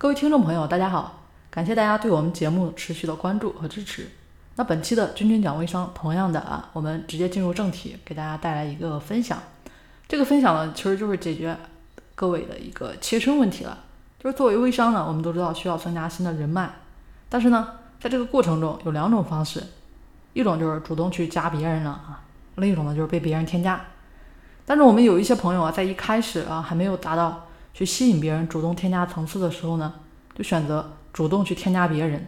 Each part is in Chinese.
各位听众朋友，大家好，感谢大家对我们节目持续的关注和支持。那本期的君君讲微商，同样的啊，我们直接进入正题，给大家带来一个分享。这个分享呢，其实就是解决各位的一个切身问题了。就是作为微商呢，我们都知道需要增加新的人脉，但是呢，在这个过程中有两种方式，一种就是主动去加别人了啊，另一种呢就是被别人添加。但是我们有一些朋友啊，在一开始啊还没有达到。去吸引别人主动添加层次的时候呢，就选择主动去添加别人。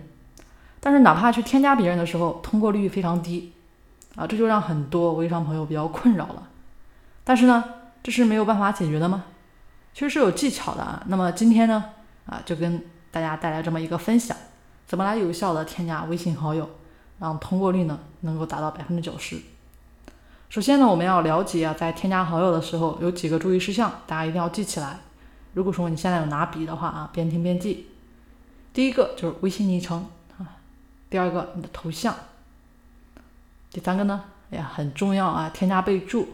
但是哪怕去添加别人的时候，通过率非常低啊，这就让很多微商朋友比较困扰了。但是呢，这是没有办法解决的吗？其实是有技巧的啊。那么今天呢，啊，就跟大家带来这么一个分享，怎么来有效的添加微信好友，让通过率呢能够达到百分之九十。首先呢，我们要了解啊，在添加好友的时候有几个注意事项，大家一定要记起来。如果说你现在有拿笔的话啊，边听边记。第一个就是微信昵称啊，第二个你的头像，第三个呢，哎呀很重要啊，添加备注。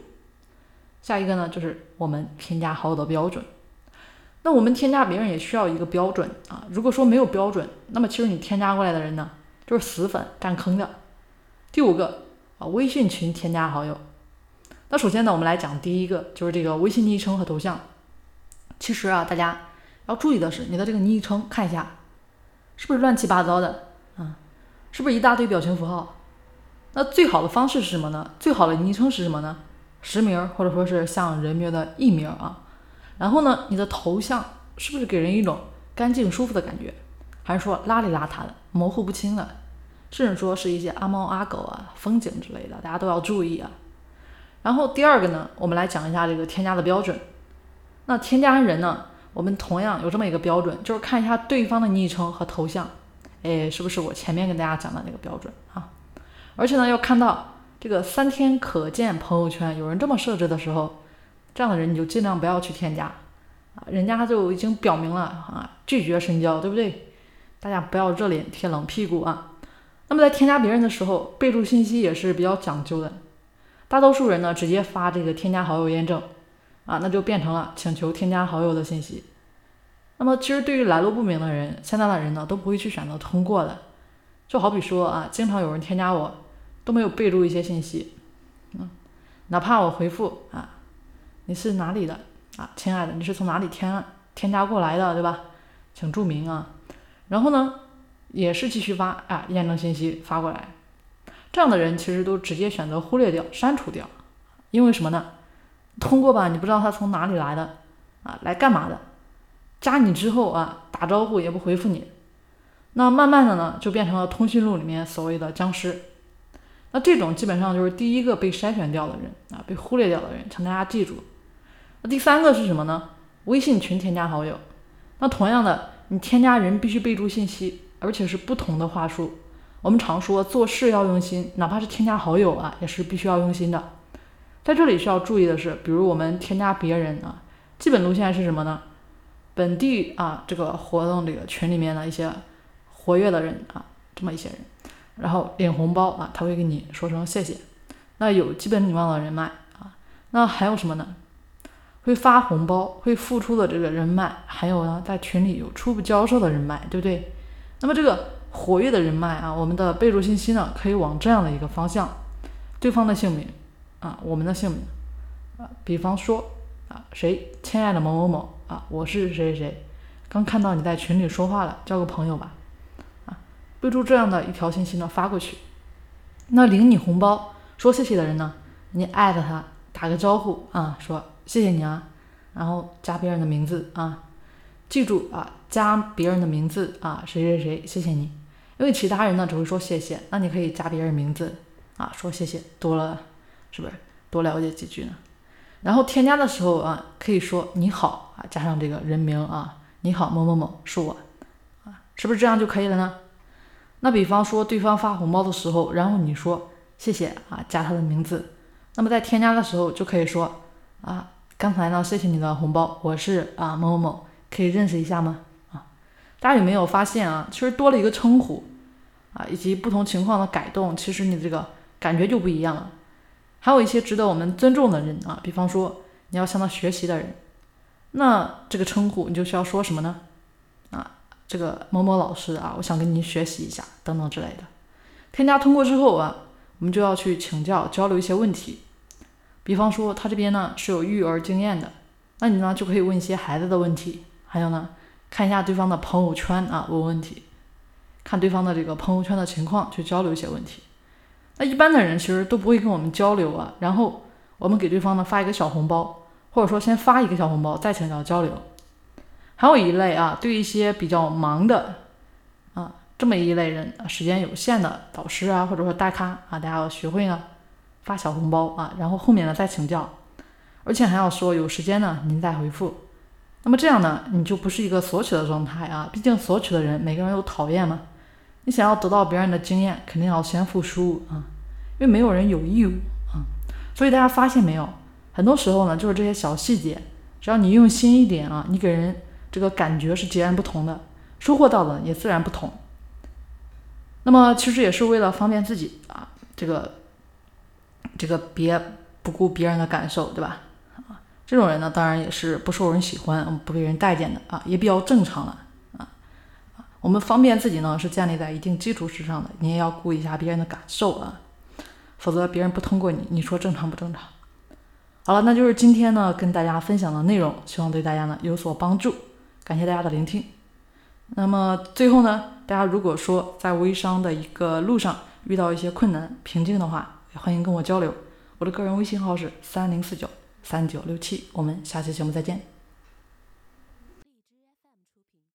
下一个呢就是我们添加好友的标准。那我们添加别人也需要一个标准啊，如果说没有标准，那么其实你添加过来的人呢，就是死粉占坑的。第五个啊，微信群添加好友。那首先呢，我们来讲第一个，就是这个微信昵称和头像。其实啊，大家要注意的是，你的这个昵称看一下，是不是乱七八糟的啊？是不是一大堆表情符号？那最好的方式是什么呢？最好的昵称是什么呢？实名或者说是像人名的艺名啊。然后呢，你的头像是不是给人一种干净舒服的感觉？还是说邋里邋遢的、模糊不清的？甚至说是一些阿猫阿狗啊、风景之类的，大家都要注意啊。然后第二个呢，我们来讲一下这个添加的标准。那添加人呢？我们同样有这么一个标准，就是看一下对方的昵称和头像，哎，是不是我前面跟大家讲的那个标准啊？而且呢，要看到这个三天可见朋友圈有人这么设置的时候，这样的人你就尽量不要去添加啊，人家就已经表明了啊，拒绝深交，对不对？大家不要热脸贴冷屁股啊。那么在添加别人的时候，备注信息也是比较讲究的，大多数人呢直接发这个添加好友验证。啊，那就变成了请求添加好友的信息。那么，其实对于来路不明的人，现在的人呢都不会去选择通过的。就好比说啊，经常有人添加我，都没有备注一些信息。嗯，哪怕我回复啊，你是哪里的啊，亲爱的，你是从哪里添添加过来的，对吧？请注明啊。然后呢，也是继续发啊，验证信息发过来。这样的人其实都直接选择忽略掉、删除掉，因为什么呢？通过吧，你不知道他从哪里来的啊，来干嘛的？加你之后啊，打招呼也不回复你，那慢慢的呢，就变成了通讯录里面所谓的僵尸。那这种基本上就是第一个被筛选掉的人啊，被忽略掉的人，请大家记住。那第三个是什么呢？微信群添加好友。那同样的，你添加人必须备注信息，而且是不同的话术。我们常说做事要用心，哪怕是添加好友啊，也是必须要用心的。在这里需要注意的是，比如我们添加别人啊，基本路线是什么呢？本地啊，这个活动这个群里面的一些活跃的人啊，这么一些人，然后领红包啊，他会跟你说声谢谢。那有基本礼貌的人脉啊，那还有什么呢？会发红包、会付出的这个人脉，还有呢，在群里有初步交涉的人脉，对不对？那么这个活跃的人脉啊，我们的备注信息呢，可以往这样的一个方向，对方的姓名。啊，我们的姓名啊，比方说啊，谁，亲爱的某某某啊，我是谁谁谁，刚看到你在群里说话了，交个朋友吧，啊，备注这样的一条信息呢发过去。那领你红包说谢谢的人呢，你艾特他打个招呼啊，说谢谢你啊，然后加别人的名字啊，记住啊，加别人的名字啊，谁谁谁，谢谢你，因为其他人呢只会说谢谢，那你可以加别人名字啊，说谢谢多了。是不是多了解几句呢？然后添加的时候啊，可以说你好啊，加上这个人名啊，你好某某某是我啊，是不是这样就可以了呢？那比方说对方发红包的时候，然后你说谢谢啊，加他的名字，那么在添加的时候就可以说啊，刚才呢谢谢你的红包，我是啊某某某，可以认识一下吗？啊，大家有没有发现啊？其实多了一个称呼啊，以及不同情况的改动，其实你这个感觉就不一样了。还有一些值得我们尊重的人啊，比方说你要向他学习的人，那这个称呼你就需要说什么呢？啊，这个某某老师啊，我想跟您学习一下等等之类的。添加通过之后啊，我们就要去请教交流一些问题。比方说他这边呢是有育儿经验的，那你呢就可以问一些孩子的问题，还有呢看一下对方的朋友圈啊问问题，看对方的这个朋友圈的情况去交流一些问题。那一般的人其实都不会跟我们交流啊，然后我们给对方呢发一个小红包，或者说先发一个小红包再请教交流。还有一类啊，对一些比较忙的啊这么一类人，时间有限的导师啊，或者说大咖啊，大家要学会呢发小红包啊，然后后面呢再请教，而且还要说有时间呢您再回复。那么这样呢，你就不是一个索取的状态啊，毕竟索取的人每个人都讨厌嘛。你想要得到别人的经验，肯定要先付出啊，因为没有人有义务啊。所以大家发现没有，很多时候呢，就是这些小细节，只要你用心一点啊，你给人。这个感觉是截然不同的，收获到的也自然不同。那么其实也是为了方便自己啊，这个这个别不顾别人的感受，对吧？啊，这种人呢，当然也是不受人喜欢、不被人待见的啊，也比较正常了。我们方便自己呢，是建立在一定基础之上的，你也要顾一下别人的感受啊，否则别人不通过你，你说正常不正常？好了，那就是今天呢跟大家分享的内容，希望对大家呢有所帮助。感谢大家的聆听。那么最后呢，大家如果说在微商的一个路上遇到一些困难瓶颈的话，也欢迎跟我交流。我的个人微信号是三零四九三九六七。我们下期节目再见。